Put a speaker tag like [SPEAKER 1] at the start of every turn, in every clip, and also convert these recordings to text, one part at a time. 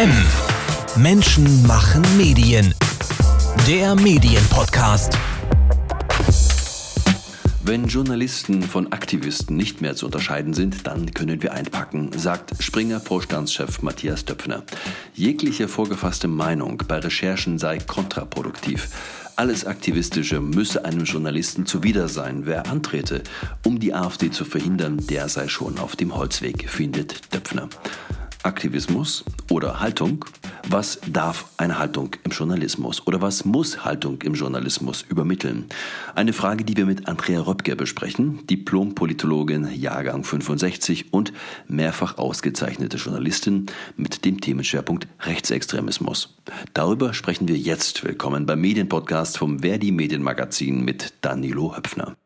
[SPEAKER 1] M. Menschen machen Medien. Der Medienpodcast.
[SPEAKER 2] Wenn Journalisten von Aktivisten nicht mehr zu unterscheiden sind, dann können wir einpacken, sagt Springer-Vorstandschef Matthias Döpfner. Jegliche vorgefasste Meinung bei Recherchen sei kontraproduktiv. Alles Aktivistische müsse einem Journalisten zuwider sein. Wer antrete, um die AfD zu verhindern, der sei schon auf dem Holzweg, findet Döpfner. Aktivismus oder Haltung? Was darf eine Haltung im Journalismus oder was muss Haltung im Journalismus übermitteln? Eine Frage, die wir mit Andrea Röpke besprechen, Diplom-Politologin, Jahrgang 65 und mehrfach ausgezeichnete Journalistin mit dem Themenschwerpunkt Rechtsextremismus. Darüber sprechen wir jetzt. Willkommen beim Medienpodcast vom Verdi Medienmagazin mit Danilo Höpfner.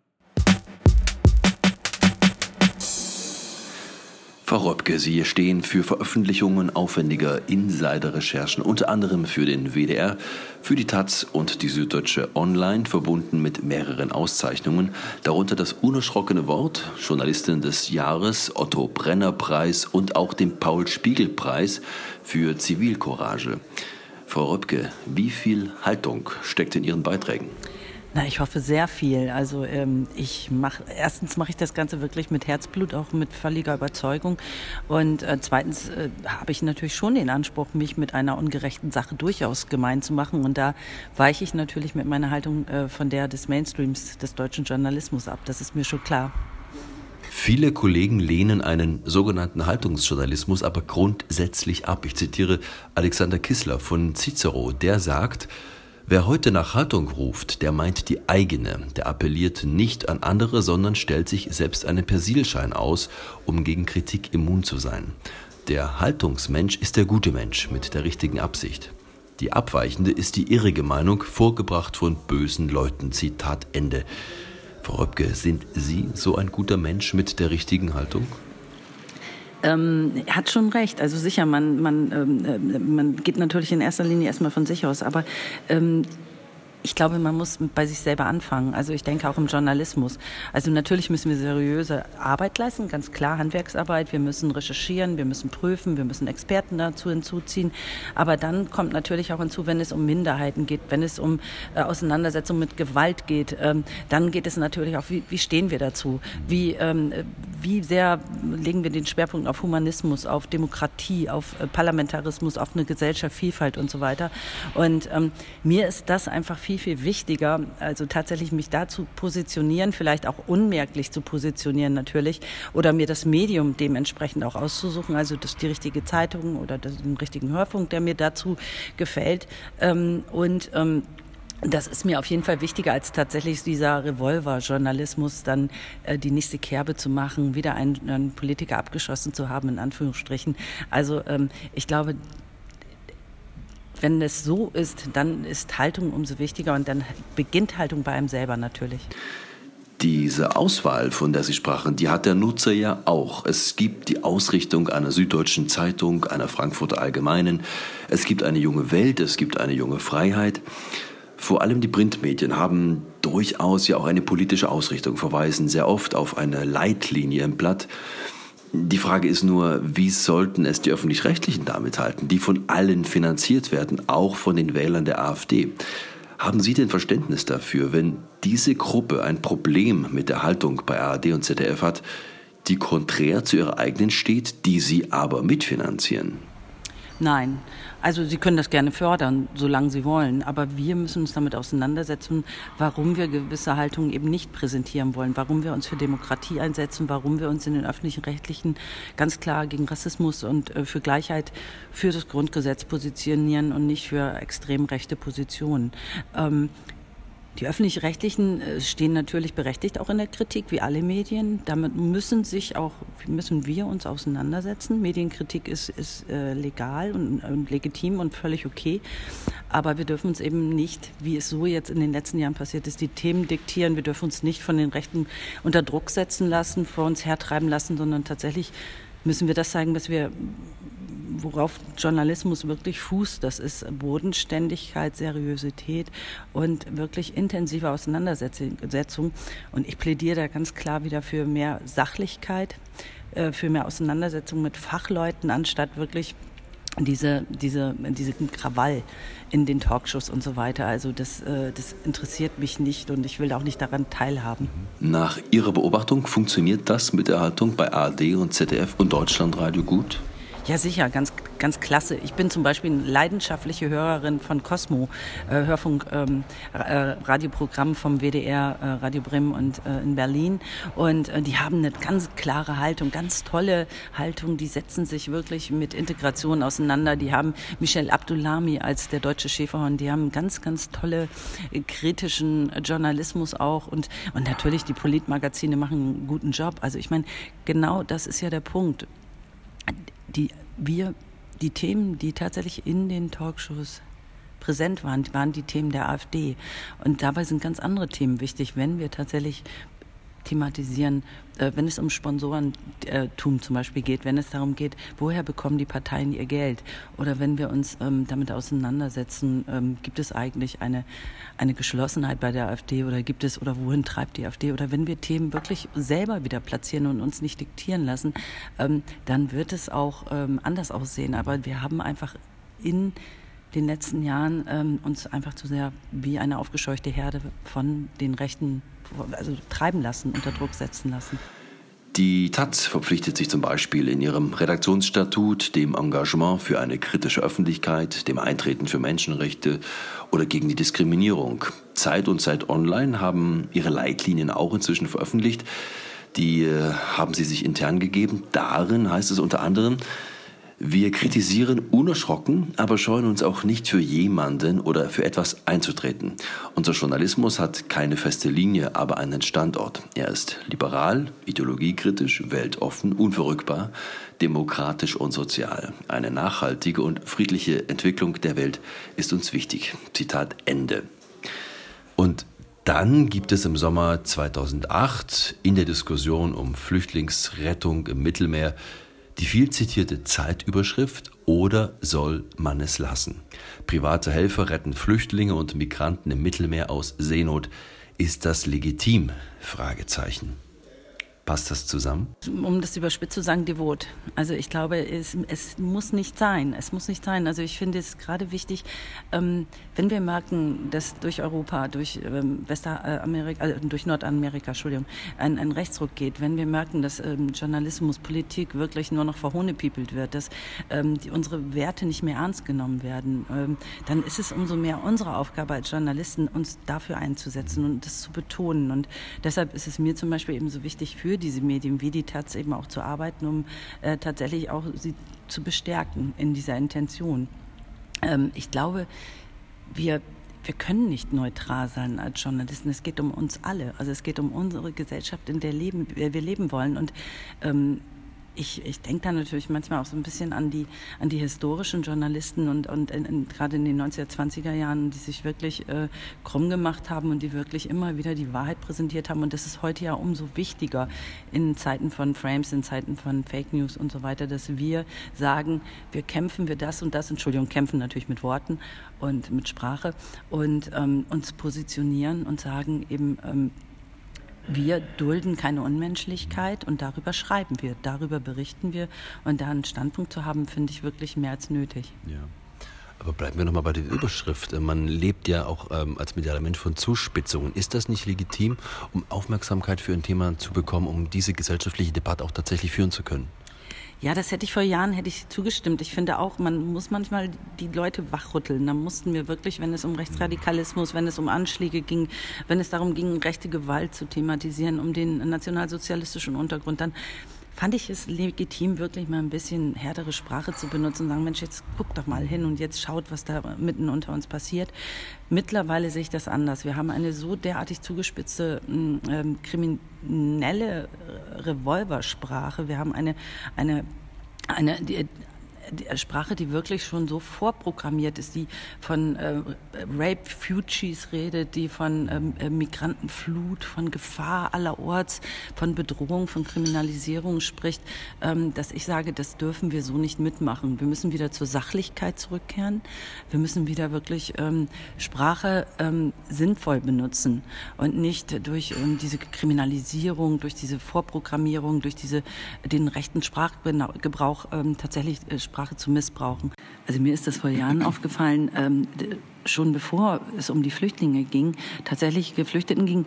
[SPEAKER 2] Frau Röpke, Sie stehen für Veröffentlichungen aufwendiger Insider-Recherchen, unter anderem für den WDR, für die Taz und die Süddeutsche Online, verbunden mit mehreren Auszeichnungen, darunter das unerschrockene Wort, Journalistin des Jahres, Otto Brenner Preis und auch dem Paul Spiegel Preis für Zivilcourage. Frau Röpke, wie viel Haltung steckt in Ihren Beiträgen?
[SPEAKER 3] Na, ich hoffe sehr viel. Also ähm, ich mache erstens mache ich das Ganze wirklich mit Herzblut, auch mit völliger Überzeugung. Und äh, zweitens äh, habe ich natürlich schon den Anspruch, mich mit einer ungerechten Sache durchaus gemein zu machen. Und da weiche ich natürlich mit meiner Haltung äh, von der des Mainstreams des deutschen Journalismus ab. Das ist mir schon klar.
[SPEAKER 2] Viele Kollegen lehnen einen sogenannten Haltungsjournalismus aber grundsätzlich ab. Ich zitiere Alexander Kissler von Cicero, der sagt, Wer heute nach Haltung ruft, der meint die eigene, der appelliert nicht an andere, sondern stellt sich selbst einen Persilschein aus, um gegen Kritik immun zu sein. Der Haltungsmensch ist der gute Mensch mit der richtigen Absicht. Die abweichende ist die irrige Meinung, vorgebracht von bösen Leuten. Zitat Ende. Frau Röpke, sind Sie so ein guter Mensch mit der richtigen Haltung?
[SPEAKER 3] Ähm, hat schon recht. Also sicher, man, man, ähm, äh, man geht natürlich in erster Linie erstmal von sich aus. Aber ähm, ich glaube, man muss bei sich selber anfangen. Also ich denke auch im Journalismus. Also natürlich müssen wir seriöse Arbeit leisten, ganz klar Handwerksarbeit. Wir müssen recherchieren, wir müssen prüfen, wir müssen Experten dazu hinzuziehen. Aber dann kommt natürlich auch hinzu, wenn es um Minderheiten geht, wenn es um äh, Auseinandersetzung mit Gewalt geht, ähm, dann geht es natürlich auch, wie, wie stehen wir dazu? Wie, ähm, wie sehr legen wir den Schwerpunkt auf Humanismus, auf Demokratie, auf äh, Parlamentarismus, auf eine Gesellschaft, Vielfalt und so weiter. Und ähm, mir ist das einfach viel viel, viel wichtiger, also tatsächlich mich da zu positionieren, vielleicht auch unmerklich zu positionieren natürlich, oder mir das Medium dementsprechend auch auszusuchen, also das die richtige Zeitung oder den richtigen Hörfunk, der mir dazu gefällt. Ähm, und ähm, das ist mir auf jeden Fall wichtiger als tatsächlich dieser Revolver-Journalismus, dann äh, die nächste Kerbe zu machen, wieder einen, einen, Politiker abgeschossen zu haben, in Anführungsstrichen. Also ähm, ich glaube, wenn es so ist, dann ist Haltung umso wichtiger und dann beginnt Haltung bei einem selber natürlich.
[SPEAKER 2] Diese Auswahl, von der Sie sprachen, die hat der Nutzer ja auch. Es gibt die Ausrichtung einer Süddeutschen Zeitung, einer Frankfurter Allgemeinen. Es gibt eine junge Welt, es gibt eine junge Freiheit. Vor allem die Printmedien haben durchaus ja auch eine politische Ausrichtung, verweisen sehr oft auf eine Leitlinie im Blatt. Die Frage ist nur, wie sollten es die öffentlich-rechtlichen damit halten, die von allen finanziert werden, auch von den Wählern der AfD? Haben Sie denn Verständnis dafür, wenn diese Gruppe ein Problem mit der Haltung bei ARD und ZDF hat, die konträr zu ihrer eigenen steht, die Sie aber mitfinanzieren?
[SPEAKER 3] Nein. Also Sie können das gerne fördern, solange Sie wollen. Aber wir müssen uns damit auseinandersetzen, warum wir gewisse Haltungen eben nicht präsentieren wollen, warum wir uns für Demokratie einsetzen, warum wir uns in den öffentlichen Rechtlichen ganz klar gegen Rassismus und äh, für Gleichheit für das Grundgesetz positionieren und nicht für extrem rechte Positionen. Ähm, die öffentlich-rechtlichen äh, stehen natürlich berechtigt auch in der Kritik, wie alle Medien. Damit müssen sich auch, müssen wir uns auseinandersetzen. Medienkritik ist, ist äh, legal und, und, legitim und völlig okay. Aber wir dürfen uns eben nicht, wie es so jetzt in den letzten Jahren passiert ist, die Themen diktieren. Wir dürfen uns nicht von den Rechten unter Druck setzen lassen, vor uns hertreiben lassen, sondern tatsächlich müssen wir das zeigen, was wir worauf Journalismus wirklich fußt, das ist Bodenständigkeit, Seriosität und wirklich intensive Auseinandersetzung. Und ich plädiere da ganz klar wieder für mehr Sachlichkeit, äh, für mehr Auseinandersetzung mit Fachleuten, anstatt wirklich diese, diese, diesen Krawall in den Talkshows und so weiter. Also das, äh, das interessiert mich nicht und ich will auch nicht daran teilhaben.
[SPEAKER 2] Nach Ihrer Beobachtung funktioniert das mit der Haltung bei ARD und ZDF und Deutschlandradio gut?
[SPEAKER 3] Ja, sicher, ganz, ganz klasse. Ich bin zum Beispiel eine leidenschaftliche Hörerin von Cosmo, äh, Hörfunk, ähm, äh, Radioprogramm vom WDR, äh, Radio Bremen und äh, in Berlin. Und äh, die haben eine ganz klare Haltung, ganz tolle Haltung. Die setzen sich wirklich mit Integration auseinander. Die haben Michel Abdullami als der deutsche Schäferhorn. Die haben ganz, ganz tolle äh, kritischen Journalismus auch. Und, und natürlich die Politmagazine machen einen guten Job. Also ich meine, genau das ist ja der Punkt die wir, die Themen, die tatsächlich in den Talkshows präsent waren, waren die Themen der AfD. Und dabei sind ganz andere Themen wichtig, wenn wir tatsächlich thematisieren, äh, wenn es um Sponsorentum zum Beispiel geht, wenn es darum geht, woher bekommen die Parteien ihr Geld oder wenn wir uns ähm, damit auseinandersetzen, ähm, gibt es eigentlich eine, eine Geschlossenheit bei der AfD oder gibt es oder wohin treibt die AfD oder wenn wir Themen wirklich selber wieder platzieren und uns nicht diktieren lassen, ähm, dann wird es auch anders aussehen. Aber wir haben einfach in den letzten Jahren ähm, uns einfach zu sehr wie eine aufgescheuchte Herde von den Rechten also treiben lassen, unter Druck setzen lassen.
[SPEAKER 2] Die Taz verpflichtet sich zum Beispiel in ihrem Redaktionsstatut dem Engagement für eine kritische Öffentlichkeit, dem Eintreten für Menschenrechte oder gegen die Diskriminierung. Zeit und Zeit Online haben ihre Leitlinien auch inzwischen veröffentlicht. Die äh, haben sie sich intern gegeben. Darin heißt es unter anderem, wir kritisieren unerschrocken, aber scheuen uns auch nicht für jemanden oder für etwas einzutreten. Unser Journalismus hat keine feste Linie, aber einen Standort. Er ist liberal, ideologiekritisch, weltoffen, unverrückbar, demokratisch und sozial. Eine nachhaltige und friedliche Entwicklung der Welt ist uns wichtig. Zitat Ende. Und dann gibt es im Sommer 2008 in der Diskussion um Flüchtlingsrettung im Mittelmeer die viel zitierte Zeitüberschrift oder soll man es lassen? Private Helfer retten Flüchtlinge und Migranten im Mittelmeer aus Seenot. Ist das legitim? Fragezeichen. Passt das zusammen?
[SPEAKER 3] Um das überspitzt zu sagen, devot. Also ich glaube, es, es muss nicht sein. Es muss nicht sein. Also ich finde es gerade wichtig, ähm, wenn wir merken, dass durch Europa, durch ähm, Westamerika, äh, durch Nordamerika, Entschuldigung, ein, ein Rechtsruck geht, wenn wir merken, dass ähm, Journalismus, Politik wirklich nur noch verhohnepiepelt wird, dass ähm, die, unsere Werte nicht mehr ernst genommen werden, ähm, dann ist es umso mehr unsere Aufgabe als Journalisten, uns dafür einzusetzen und das zu betonen. Und deshalb ist es mir zum Beispiel eben so wichtig, für für diese Medien wie die Taz eben auch zu arbeiten, um äh, tatsächlich auch sie zu bestärken in dieser Intention. Ähm, ich glaube, wir wir können nicht neutral sein als Journalisten. Es geht um uns alle. Also es geht um unsere Gesellschaft, in der leben, wir leben wollen. Und ähm, ich, ich denke da natürlich manchmal auch so ein bisschen an die, an die historischen Journalisten und, und in, in, gerade in den 1920er Jahren, die sich wirklich äh, krumm gemacht haben und die wirklich immer wieder die Wahrheit präsentiert haben. Und das ist heute ja umso wichtiger in Zeiten von Frames, in Zeiten von Fake News und so weiter, dass wir sagen, wir kämpfen wir das und das, Entschuldigung, kämpfen natürlich mit Worten und mit Sprache und ähm, uns positionieren und sagen eben, ähm, wir dulden keine Unmenschlichkeit und darüber schreiben wir, darüber berichten wir. Und da einen Standpunkt zu haben, finde ich wirklich mehr als nötig.
[SPEAKER 2] Ja. Aber bleiben wir nochmal bei der Überschrift. Man lebt ja auch ähm, als medialer Mensch von Zuspitzungen. Ist das nicht legitim, um Aufmerksamkeit für ein Thema zu bekommen, um diese gesellschaftliche Debatte auch tatsächlich führen zu können?
[SPEAKER 3] Ja, das hätte ich vor Jahren hätte ich zugestimmt. Ich finde auch, man muss manchmal die Leute wachrütteln. Da mussten wir wirklich, wenn es um Rechtsradikalismus, wenn es um Anschläge ging, wenn es darum ging, rechte Gewalt zu thematisieren, um den nationalsozialistischen Untergrund, dann fand ich es legitim, wirklich mal ein bisschen härtere Sprache zu benutzen und sagen, Mensch, jetzt guck doch mal hin und jetzt schaut, was da mitten unter uns passiert. Mittlerweile sehe ich das anders. Wir haben eine so derartig zugespitzte ähm, kriminelle Revolversprache. Wir haben eine, eine eine, Sprache, die wirklich schon so vorprogrammiert ist, die von äh, Rape Fugees redet, die von ähm, äh, Migrantenflut, von Gefahr allerorts, von Bedrohung, von Kriminalisierung spricht, ähm, dass ich sage, das dürfen wir so nicht mitmachen. Wir müssen wieder zur Sachlichkeit zurückkehren. Wir müssen wieder wirklich ähm, Sprache ähm, sinnvoll benutzen und nicht durch ähm, diese Kriminalisierung, durch diese Vorprogrammierung, durch diese den rechten Sprachgebrauch ähm, tatsächlich äh, Sprache zu missbrauchen. Also mir ist das vor Jahren aufgefallen, ähm, schon bevor es um die Flüchtlinge ging, tatsächlich Geflüchteten ging.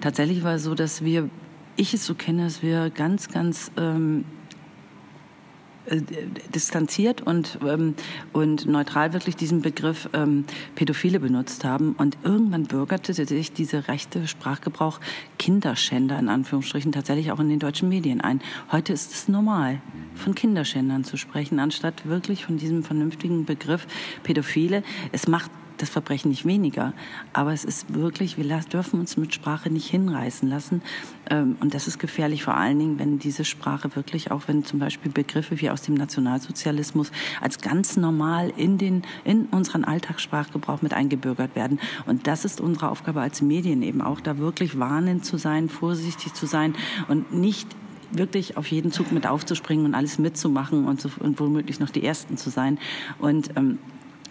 [SPEAKER 3] Tatsächlich war es so, dass wir, ich es so kenne, dass wir ganz, ganz ähm, äh, distanziert und, ähm, und neutral wirklich diesen Begriff ähm, Pädophile benutzt haben. Und irgendwann bürgerte sich diese rechte Sprachgebrauch Kinderschänder in Anführungsstrichen tatsächlich auch in den deutschen Medien ein. Heute ist es normal, von Kinderschändern zu sprechen, anstatt wirklich von diesem vernünftigen Begriff Pädophile. Es macht das Verbrechen nicht weniger. Aber es ist wirklich, wir dürfen uns mit Sprache nicht hinreißen lassen. Ähm, und das ist gefährlich, vor allen Dingen, wenn diese Sprache wirklich, auch wenn zum Beispiel Begriffe wie aus dem Nationalsozialismus als ganz normal in, den, in unseren Alltagssprachgebrauch mit eingebürgert werden. Und das ist unsere Aufgabe als Medien eben auch, da wirklich warnend zu sein, vorsichtig zu sein und nicht wirklich auf jeden Zug mit aufzuspringen und alles mitzumachen und, so, und womöglich noch die Ersten zu sein. Und ähm,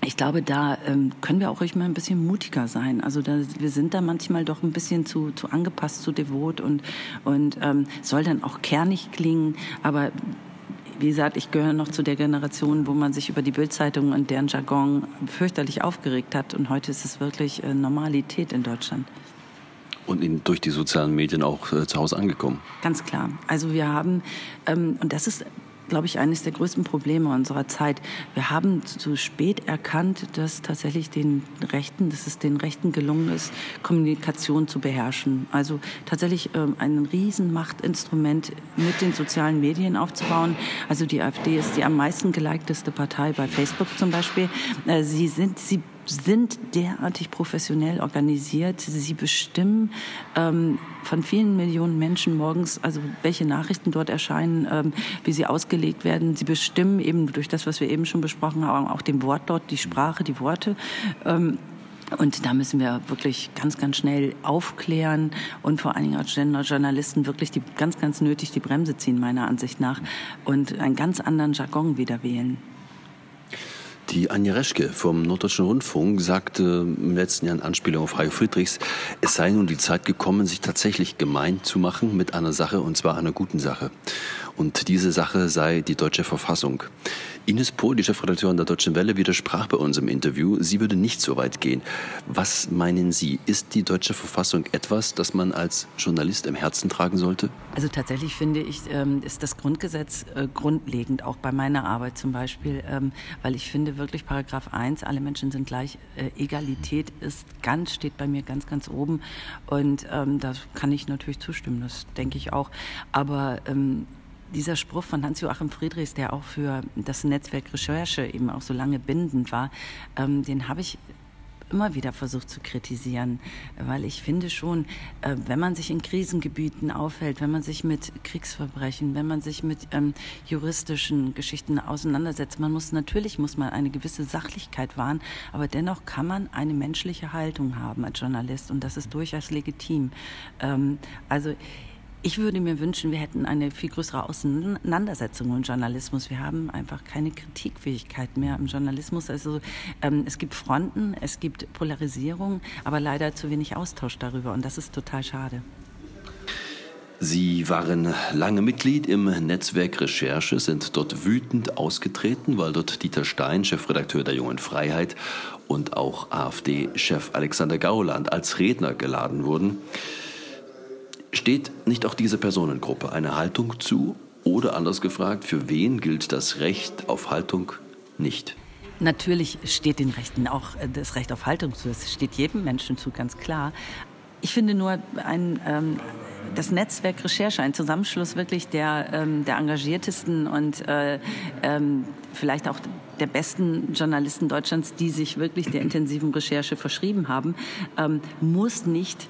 [SPEAKER 3] ich glaube, da ähm, können wir auch ruhig mal ein bisschen mutiger sein. Also da, wir sind da manchmal doch ein bisschen zu, zu angepasst, zu devot und, und ähm, soll dann auch kernig klingen. Aber wie gesagt, ich gehöre noch zu der Generation, wo man sich über die Bildzeitung und deren Jargon fürchterlich aufgeregt hat. Und heute ist es wirklich äh, Normalität in Deutschland.
[SPEAKER 2] Und in, durch die sozialen Medien auch äh, zu Hause angekommen.
[SPEAKER 3] Ganz klar. Also wir haben, ähm, und das ist glaube ich, eines der größten Probleme unserer Zeit. Wir haben zu spät erkannt, dass tatsächlich den Rechten, dass es den Rechten gelungen ist, Kommunikation zu beherrschen. Also tatsächlich ähm, ein Riesenmachtinstrument mit den sozialen Medien aufzubauen. Also die AfD ist die am meisten gelikteste Partei bei Facebook zum Beispiel. Äh, sie sind, sie sind derartig professionell organisiert. Sie bestimmen ähm, von vielen Millionen Menschen morgens, also welche Nachrichten dort erscheinen, ähm, wie sie ausgelegt werden. Sie bestimmen eben durch das, was wir eben schon besprochen haben, auch den Wort dort, die Sprache, die Worte. Ähm, und da müssen wir wirklich ganz, ganz schnell aufklären und vor allen Dingen als Journalisten wirklich die, ganz, ganz nötig die Bremse ziehen, meiner Ansicht nach, und einen ganz anderen Jargon wieder wählen.
[SPEAKER 2] Die Anja Reschke vom Norddeutschen Rundfunk sagte im letzten Jahr in Anspielung auf Hajo Friedrichs, es sei nun die Zeit gekommen, sich tatsächlich gemein zu machen mit einer Sache, und zwar einer guten Sache. Und diese Sache sei die deutsche Verfassung. Ines Pohl, die Chefredakteurin der Deutschen Welle, widersprach bei uns im Interview, sie würde nicht so weit gehen. Was meinen Sie? Ist die deutsche Verfassung etwas, das man als Journalist im Herzen tragen sollte?
[SPEAKER 3] Also tatsächlich finde ich, ähm, ist das Grundgesetz äh, grundlegend, auch bei meiner Arbeit zum Beispiel, ähm, weil ich finde wirklich Paragraph 1, alle Menschen sind gleich, äh, Egalität ist ganz, steht bei mir ganz, ganz oben und ähm, da kann ich natürlich zustimmen, das denke ich auch. Aber dieser Spruch von Hans-Joachim Friedrichs, der auch für das Netzwerk Recherche eben auch so lange bindend war, ähm, den habe ich immer wieder versucht zu kritisieren, weil ich finde schon, äh, wenn man sich in Krisengebieten aufhält, wenn man sich mit Kriegsverbrechen, wenn man sich mit ähm, juristischen Geschichten auseinandersetzt, man muss natürlich muss man eine gewisse Sachlichkeit wahren, aber dennoch kann man eine menschliche Haltung haben als Journalist und das ist durchaus legitim. Ähm, also ich würde mir wünschen, wir hätten eine viel größere Auseinandersetzung im Journalismus. Wir haben einfach keine Kritikfähigkeit mehr im Journalismus. Also ähm, es gibt Fronten, es gibt Polarisierung, aber leider zu wenig Austausch darüber und das ist total schade.
[SPEAKER 2] Sie waren lange Mitglied im Netzwerk Recherche, sind dort wütend ausgetreten, weil dort Dieter Stein, Chefredakteur der Jungen Freiheit, und auch AfD-Chef Alexander Gauland als Redner geladen wurden. Steht nicht auch diese Personengruppe eine Haltung zu? Oder anders gefragt, für wen gilt das Recht auf Haltung nicht?
[SPEAKER 3] Natürlich steht den Rechten auch äh, das Recht auf Haltung zu. Es steht jedem Menschen zu, ganz klar. Ich finde nur ein, ähm, das Netzwerk Recherche, ein Zusammenschluss wirklich der, ähm, der engagiertesten und äh, ähm, vielleicht auch der besten Journalisten Deutschlands, die sich wirklich der intensiven Recherche verschrieben haben, ähm, muss nicht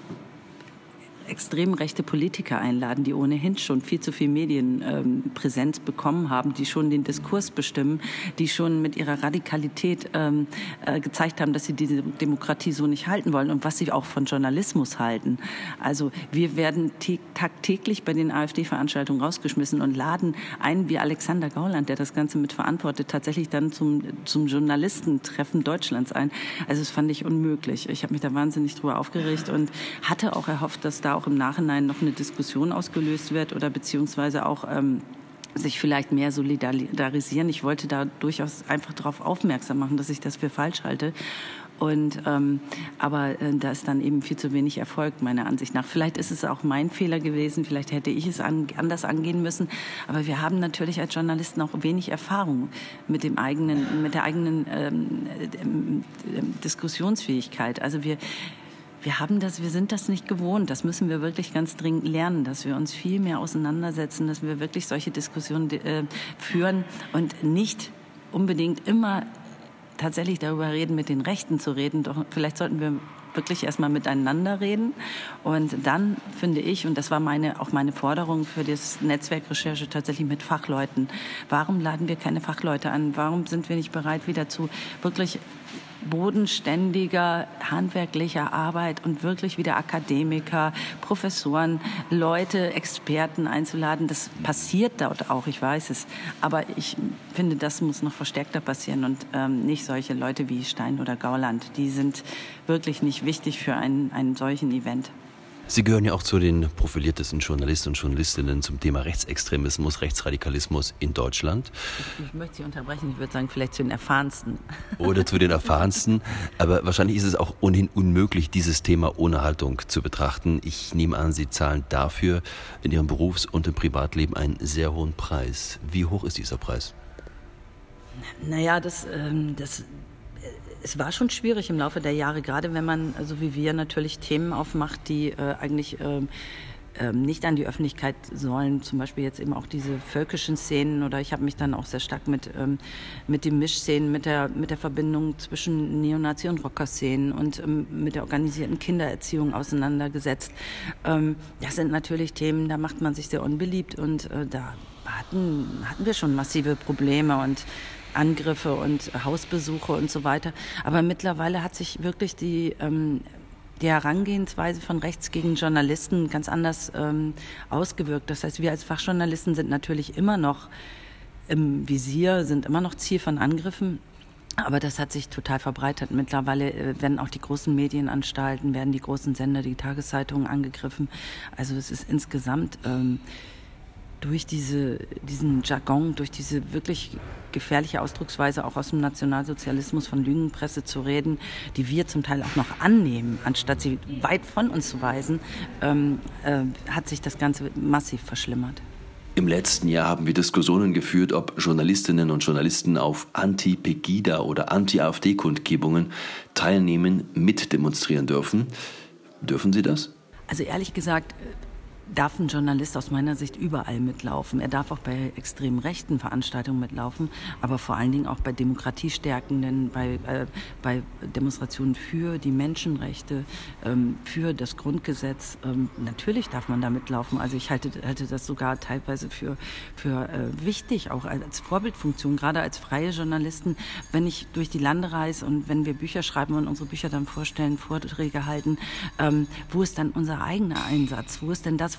[SPEAKER 3] extrem rechte Politiker einladen, die ohnehin schon viel zu viel Medienpräsenz ähm, bekommen haben, die schon den Diskurs bestimmen, die schon mit ihrer Radikalität ähm, äh, gezeigt haben, dass sie diese Demokratie so nicht halten wollen und was sie auch von Journalismus halten. Also wir werden tagtäglich bei den AfD-Veranstaltungen rausgeschmissen und laden einen wie Alexander Gauland, der das Ganze mit verantwortet, tatsächlich dann zum, zum Journalistentreffen Deutschlands ein. Also das fand ich unmöglich. Ich habe mich da wahnsinnig drüber aufgeregt und hatte auch erhofft, dass da auch im Nachhinein noch eine Diskussion ausgelöst wird oder beziehungsweise auch ähm, sich vielleicht mehr solidarisieren. Ich wollte da durchaus einfach darauf aufmerksam machen, dass ich das für falsch halte. Und ähm, aber äh, da ist dann eben viel zu wenig erfolgt meiner Ansicht nach. Vielleicht ist es auch mein Fehler gewesen. Vielleicht hätte ich es an, anders angehen müssen. Aber wir haben natürlich als Journalisten auch wenig Erfahrung mit dem eigenen, mit der eigenen ähm, äh, Diskussionsfähigkeit. Also wir wir haben das, wir sind das nicht gewohnt. Das müssen wir wirklich ganz dringend lernen, dass wir uns viel mehr auseinandersetzen, dass wir wirklich solche Diskussionen äh, führen und nicht unbedingt immer tatsächlich darüber reden, mit den Rechten zu reden. Doch vielleicht sollten wir wirklich erstmal miteinander reden. Und dann finde ich, und das war meine, auch meine Forderung für das Netzwerk Recherche tatsächlich mit Fachleuten. Warum laden wir keine Fachleute an? Warum sind wir nicht bereit, wieder zu wirklich bodenständiger handwerklicher Arbeit und wirklich wieder Akademiker, Professoren, Leute, Experten einzuladen. Das passiert dort auch, ich weiß es. Aber ich finde, das muss noch verstärkter passieren und ähm, nicht solche Leute wie Stein oder Gauland. Die sind wirklich nicht wichtig für einen, einen solchen Event.
[SPEAKER 2] Sie gehören ja auch zu den profiliertesten Journalisten und Journalistinnen zum Thema Rechtsextremismus, Rechtsradikalismus in Deutschland.
[SPEAKER 3] Ich, ich möchte Sie unterbrechen, ich würde sagen, vielleicht zu den erfahrensten.
[SPEAKER 2] Oder zu den erfahrensten. Aber wahrscheinlich ist es auch ohnehin unmöglich, dieses Thema ohne Haltung zu betrachten. Ich nehme an, Sie zahlen dafür in Ihrem Berufs- und im Privatleben einen sehr hohen Preis. Wie hoch ist dieser Preis?
[SPEAKER 3] Naja, das, ähm, das es war schon schwierig im Laufe der Jahre, gerade wenn man, also wie wir, natürlich Themen aufmacht, die äh, eigentlich ähm, nicht an die Öffentlichkeit sollen. Zum Beispiel jetzt eben auch diese völkischen Szenen oder ich habe mich dann auch sehr stark mit, ähm, mit den Mischszenen, mit der, mit der Verbindung zwischen Neonazi- und Rocker-Szenen und ähm, mit der organisierten Kindererziehung auseinandergesetzt. Ähm, das sind natürlich Themen, da macht man sich sehr unbeliebt und äh, da hatten, hatten wir schon massive Probleme und Angriffe und Hausbesuche und so weiter. Aber mittlerweile hat sich wirklich die, ähm, die Herangehensweise von rechts gegen Journalisten ganz anders ähm, ausgewirkt. Das heißt, wir als Fachjournalisten sind natürlich immer noch im Visier, sind immer noch Ziel von Angriffen. Aber das hat sich total verbreitet. Mittlerweile äh, werden auch die großen Medienanstalten, werden die großen Sender, die Tageszeitungen angegriffen. Also es ist insgesamt ähm, durch diese, diesen Jargon, durch diese wirklich gefährliche Ausdrucksweise auch aus dem Nationalsozialismus von Lügenpresse zu reden, die wir zum Teil auch noch annehmen, anstatt sie weit von uns zu weisen, ähm, äh, hat sich das Ganze massiv verschlimmert.
[SPEAKER 2] Im letzten Jahr haben wir Diskussionen geführt, ob Journalistinnen und Journalisten auf Anti-Pegida oder Anti-AfD-Kundgebungen teilnehmen, mitdemonstrieren dürfen. Dürfen sie das?
[SPEAKER 3] Also ehrlich gesagt, darf ein Journalist aus meiner Sicht überall mitlaufen. Er darf auch bei extrem rechten Veranstaltungen mitlaufen, aber vor allen Dingen auch bei demokratiestärkenden, bei, äh, bei Demonstrationen für die Menschenrechte, ähm, für das Grundgesetz. Ähm, natürlich darf man da mitlaufen. Also ich halte, halte das sogar teilweise für, für äh, wichtig, auch als Vorbildfunktion, gerade als freie Journalisten, wenn ich durch die Lande reise und wenn wir Bücher schreiben und unsere Bücher dann vorstellen, Vorträge halten, ähm, wo ist dann unser eigener Einsatz? Wo ist denn das,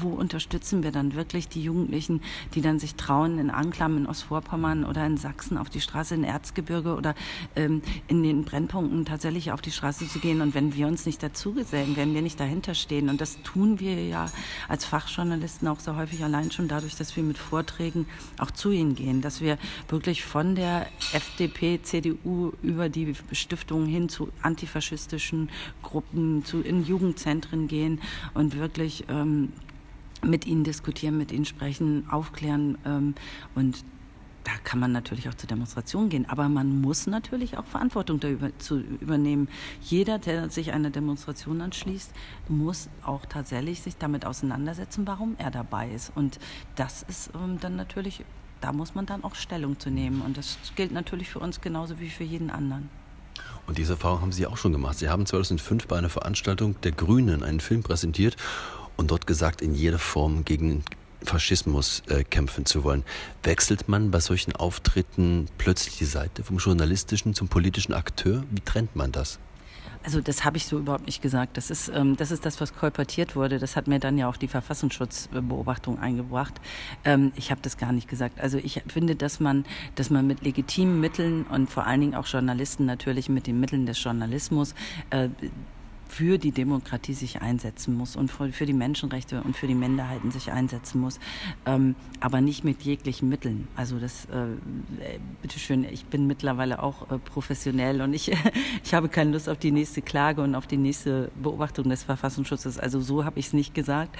[SPEAKER 3] wo unterstützen wir dann wirklich die Jugendlichen, die dann sich trauen, in Anklam in Ostvorpommern oder in Sachsen auf die Straße in Erzgebirge oder ähm, in den Brennpunkten tatsächlich auf die Straße zu gehen. Und wenn wir uns nicht dazu gesellen, wenn wir nicht dahinter stehen, und das tun wir ja als Fachjournalisten auch sehr häufig allein schon dadurch, dass wir mit Vorträgen auch zu ihnen gehen, dass wir wirklich von der FDP, CDU über die Stiftungen hin zu antifaschistischen Gruppen, zu in Jugendzentren gehen und wirklich ähm, mit ihnen diskutieren, mit ihnen sprechen, aufklären ähm, und da kann man natürlich auch zur Demonstration gehen, aber man muss natürlich auch Verantwortung darüber zu übernehmen. Jeder, der sich einer Demonstration anschließt, muss auch tatsächlich sich damit auseinandersetzen, warum er dabei ist. Und das ist ähm, dann natürlich, da muss man dann auch Stellung zu nehmen. Und das gilt natürlich für uns genauso wie für jeden anderen.
[SPEAKER 2] Und diese Erfahrung haben Sie auch schon gemacht. Sie haben 2005 bei einer Veranstaltung der Grünen einen Film präsentiert und dort gesagt, in jeder Form gegen Faschismus äh, kämpfen zu wollen. Wechselt man bei solchen Auftritten plötzlich die Seite vom journalistischen zum politischen Akteur? Wie trennt man das?
[SPEAKER 3] Also das habe ich so überhaupt nicht gesagt. Das ist, ähm, das ist das, was kolportiert wurde. Das hat mir dann ja auch die Verfassungsschutzbeobachtung eingebracht. Ähm, ich habe das gar nicht gesagt. Also ich finde, dass man, dass man mit legitimen Mitteln und vor allen Dingen auch Journalisten natürlich mit den Mitteln des Journalismus äh, für die Demokratie sich einsetzen muss und für die Menschenrechte und für die Minderheiten sich einsetzen muss, ähm, aber nicht mit jeglichen Mitteln. Also das, äh, bitteschön, ich bin mittlerweile auch äh, professionell und ich, ich habe keine Lust auf die nächste Klage und auf die nächste Beobachtung des Verfassungsschutzes. Also so habe ich es nicht gesagt,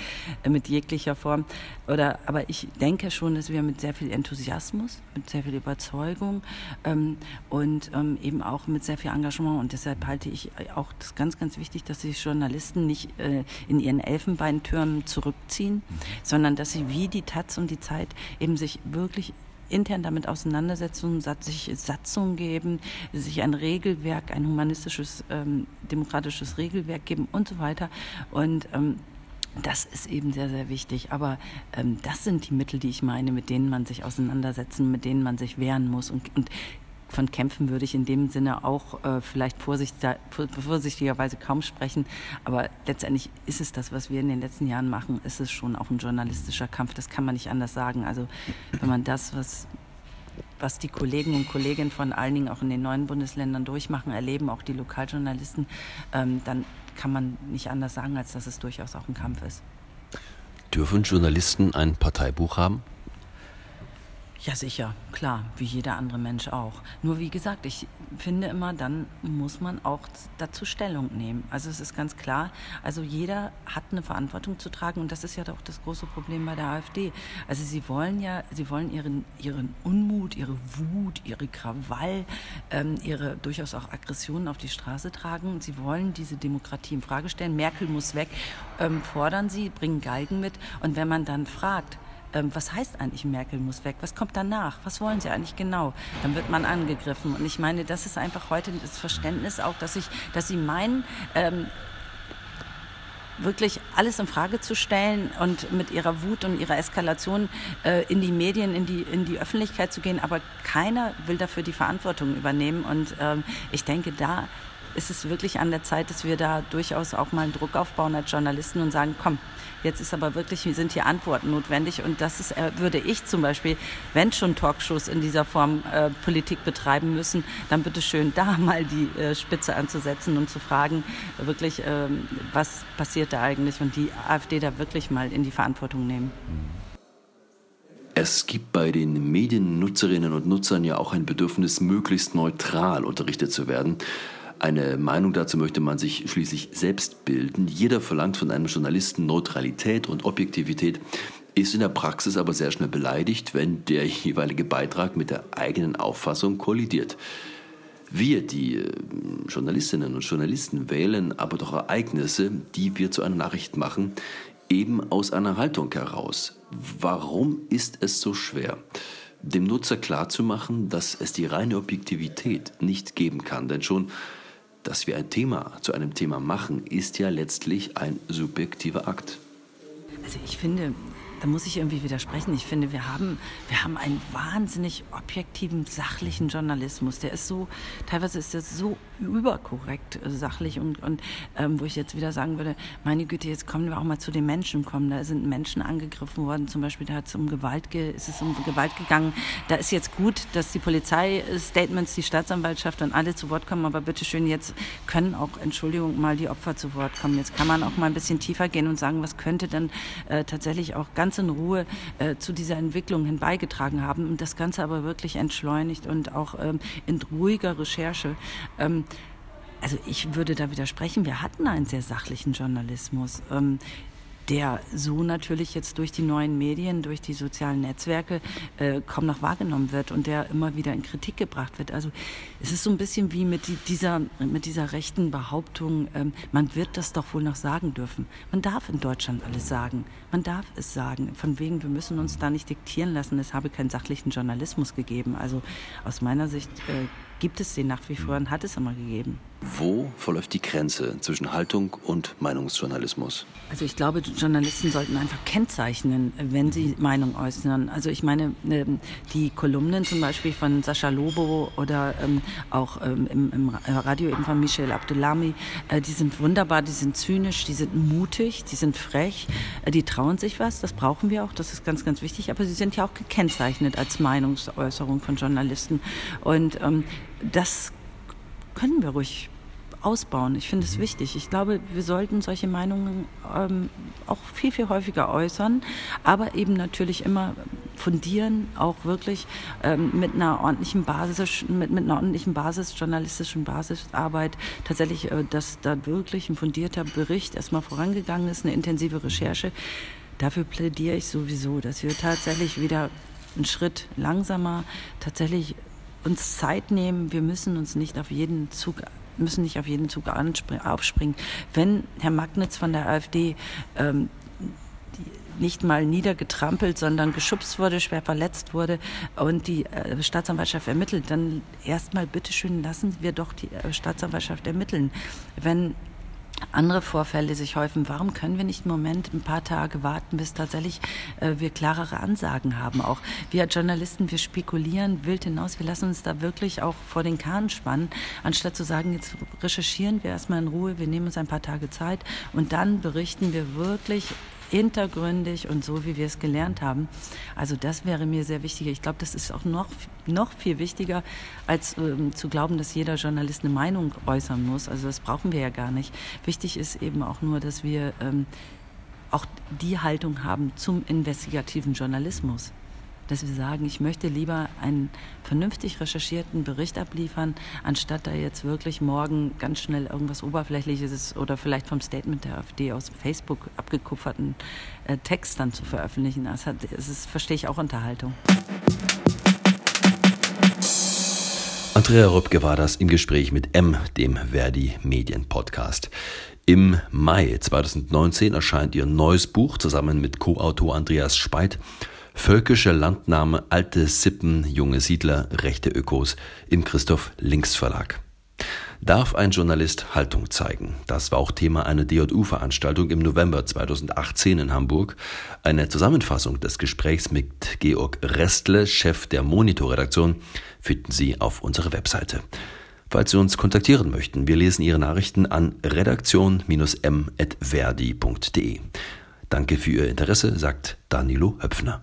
[SPEAKER 3] äh, mit jeglicher Form. Oder, aber ich denke schon, dass wir mit sehr viel Enthusiasmus, mit sehr viel Überzeugung ähm, und ähm, eben auch mit sehr viel Engagement und deshalb halte ich auch das ganz, ganz wichtig, dass sich Journalisten nicht äh, in ihren Elfenbeintürmen zurückziehen, mhm. sondern dass sie wie die Taz und die Zeit eben sich wirklich intern damit auseinandersetzen, sich Satzungen geben, sich ein Regelwerk, ein humanistisches, ähm, demokratisches Regelwerk geben und so weiter. Und ähm, das ist eben sehr, sehr wichtig. Aber ähm, das sind die Mittel, die ich meine, mit denen man sich auseinandersetzen, mit denen man sich wehren muss. Und, und von Kämpfen würde ich in dem Sinne auch äh, vielleicht vorsichtiger, vorsichtigerweise kaum sprechen. Aber letztendlich ist es das, was wir in den letzten Jahren machen, ist es schon auch ein journalistischer Kampf. Das kann man nicht anders sagen. Also wenn man das, was was die Kollegen und Kolleginnen von allen Dingen auch in den neuen Bundesländern durchmachen, erleben, auch die Lokaljournalisten, ähm, dann kann man nicht anders sagen, als dass es durchaus auch ein Kampf ist.
[SPEAKER 2] Dürfen Journalisten ein Parteibuch haben?
[SPEAKER 3] Ja, sicher, klar, wie jeder andere Mensch auch. Nur wie gesagt, ich finde immer, dann muss man auch dazu Stellung nehmen. Also es ist ganz klar, also jeder hat eine Verantwortung zu tragen und das ist ja auch das große Problem bei der AfD. Also sie wollen ja, sie wollen ihren, ihren Unmut, ihre Wut, ihre Krawall, ähm, ihre durchaus auch Aggressionen auf die Straße tragen. Sie wollen diese Demokratie in Frage stellen. Merkel muss weg, ähm, fordern sie, bringen Galgen mit und wenn man dann fragt, ähm, was heißt eigentlich Merkel muss weg? Was kommt danach? Was wollen sie eigentlich genau? Dann wird man angegriffen. Und ich meine, das ist einfach heute das Verständnis auch, dass ich, dass sie meinen, ähm, wirklich alles in Frage zu stellen und mit ihrer Wut und ihrer Eskalation äh, in die Medien, in die, in die Öffentlichkeit zu gehen. Aber keiner will dafür die Verantwortung übernehmen. Und ähm, ich denke, da ist es wirklich an der Zeit, dass wir da durchaus auch mal einen Druck aufbauen als Journalisten und sagen, komm, jetzt ist aber wirklich, sind hier Antworten notwendig. Und das ist, äh, würde ich zum Beispiel, wenn schon Talkshows in dieser Form äh, Politik betreiben müssen, dann bitte schön da mal die äh, Spitze anzusetzen und zu fragen, wirklich, äh, was passiert da eigentlich und die AfD da wirklich mal in die Verantwortung nehmen.
[SPEAKER 2] Es gibt bei den Mediennutzerinnen und Nutzern ja auch ein Bedürfnis, möglichst neutral unterrichtet zu werden. Eine Meinung dazu möchte man sich schließlich selbst bilden. Jeder verlangt von einem Journalisten Neutralität und Objektivität, ist in der Praxis aber sehr schnell beleidigt, wenn der jeweilige Beitrag mit der eigenen Auffassung kollidiert. Wir, die äh, Journalistinnen und Journalisten, wählen aber doch Ereignisse, die wir zu einer Nachricht machen, eben aus einer Haltung heraus. Warum ist es so schwer? dem Nutzer klarzumachen, dass es die reine Objektivität nicht geben kann. Denn schon dass wir ein Thema zu einem Thema machen, ist ja letztlich ein subjektiver Akt.
[SPEAKER 3] Also ich finde, da muss ich irgendwie widersprechen. Ich finde, wir haben, wir haben einen wahnsinnig objektiven, sachlichen Journalismus. Der ist so, teilweise ist der so überkorrekt äh, sachlich und, und ähm, wo ich jetzt wieder sagen würde, meine Güte, jetzt kommen wir auch mal zu den Menschen kommen. Da sind Menschen angegriffen worden, zum Beispiel, da hat es um Gewalt, ge ist es um Gewalt gegangen. Da ist jetzt gut, dass die Polizei Statements, die Staatsanwaltschaft und alle zu Wort kommen, aber bitteschön, jetzt können auch, Entschuldigung, mal die Opfer zu Wort kommen. Jetzt kann man auch mal ein bisschen tiefer gehen und sagen, was könnte denn äh, tatsächlich auch ganz in Ruhe äh, zu dieser Entwicklung hin beigetragen haben und das Ganze aber wirklich entschleunigt und auch ähm, in ruhiger Recherche. Ähm, also ich würde da widersprechen, wir hatten einen sehr sachlichen Journalismus. Ähm, der so natürlich jetzt durch die neuen Medien, durch die sozialen Netzwerke äh, kaum noch wahrgenommen wird und der immer wieder in Kritik gebracht wird. Also es ist so ein bisschen wie mit dieser, mit dieser rechten Behauptung, ähm, man wird das doch wohl noch sagen dürfen. Man darf in Deutschland alles sagen. Man darf es sagen. Von wegen, wir müssen uns da nicht diktieren lassen. Es habe keinen sachlichen Journalismus gegeben. Also aus meiner Sicht äh, gibt es den nach wie vor und hat es immer gegeben.
[SPEAKER 2] Wo verläuft die Grenze zwischen Haltung und Meinungsjournalismus?
[SPEAKER 3] Also ich glaube, Journalisten sollten einfach kennzeichnen, wenn sie Meinung äußern. Also ich meine, ähm, die Kolumnen zum Beispiel von Sascha Lobo oder ähm, auch ähm, im, Radio eben von Michel Abdelami, äh, die sind wunderbar, die sind zynisch, die sind mutig, die sind frech, äh, die trauen sich was, das brauchen wir auch, das ist ganz, ganz wichtig, aber sie sind ja auch gekennzeichnet als Meinungsäußerung von Journalisten. Und das können wir ruhig ausbauen. Ich finde es wichtig. Ich glaube, wir sollten solche Meinungen ähm, auch viel, viel häufiger äußern, aber eben natürlich immer fundieren, auch wirklich ähm, mit einer ordentlichen Basis, mit, mit einer ordentlichen Basis, journalistischen Basisarbeit, tatsächlich, äh, dass da wirklich ein fundierter Bericht erstmal vorangegangen ist, eine intensive Recherche. Dafür plädiere ich sowieso, dass wir tatsächlich wieder einen Schritt langsamer tatsächlich uns Zeit nehmen. Wir müssen uns nicht auf jeden Zug müssen nicht auf jeden Zug aufspringen. Wenn Herr Magnitz von der AfD ähm, nicht mal niedergetrampelt, sondern geschubst wurde, schwer verletzt wurde und die äh, Staatsanwaltschaft ermittelt, dann erstmal bitteschön lassen wir doch die äh, Staatsanwaltschaft ermitteln. Wenn andere Vorfälle sich häufen. Warum können wir nicht im Moment ein paar Tage warten, bis tatsächlich äh, wir klarere Ansagen haben? Auch wir Journalisten, wir spekulieren wild hinaus. Wir lassen uns da wirklich auch vor den Kahn spannen, anstatt zu sagen, jetzt recherchieren wir erstmal in Ruhe, wir nehmen uns ein paar Tage Zeit und dann berichten wir wirklich hintergründig und so, wie wir es gelernt haben. Also das wäre mir sehr wichtig. Ich glaube, das ist auch noch, noch viel wichtiger, als ähm, zu glauben, dass jeder Journalist eine Meinung äußern muss. Also das brauchen wir ja gar nicht. Wichtig ist eben auch nur, dass wir ähm, auch die Haltung haben zum investigativen Journalismus dass wir sagen, ich möchte lieber einen vernünftig recherchierten Bericht abliefern, anstatt da jetzt wirklich morgen ganz schnell irgendwas Oberflächliches oder vielleicht vom Statement der AfD aus Facebook abgekupferten äh, Text dann zu veröffentlichen. Das, hat, das ist, verstehe ich auch Unterhaltung.
[SPEAKER 2] Andrea Rübke war das im Gespräch mit M, dem Verdi Medien Podcast. Im Mai 2019 erscheint ihr neues Buch zusammen mit Co-Autor Andreas Speit Völkische Landnahme, alte Sippen, junge Siedler, rechte Ökos im Christoph Links Verlag. Darf ein Journalist Haltung zeigen? Das war auch Thema einer DJU-Veranstaltung im November 2018 in Hamburg. Eine Zusammenfassung des Gesprächs mit Georg Restle, Chef der Monitor-Redaktion, finden Sie auf unserer Webseite. Falls Sie uns kontaktieren möchten, wir lesen Ihre Nachrichten an redaktion-m.verdi.de. Danke für Ihr Interesse, sagt Danilo Höpfner.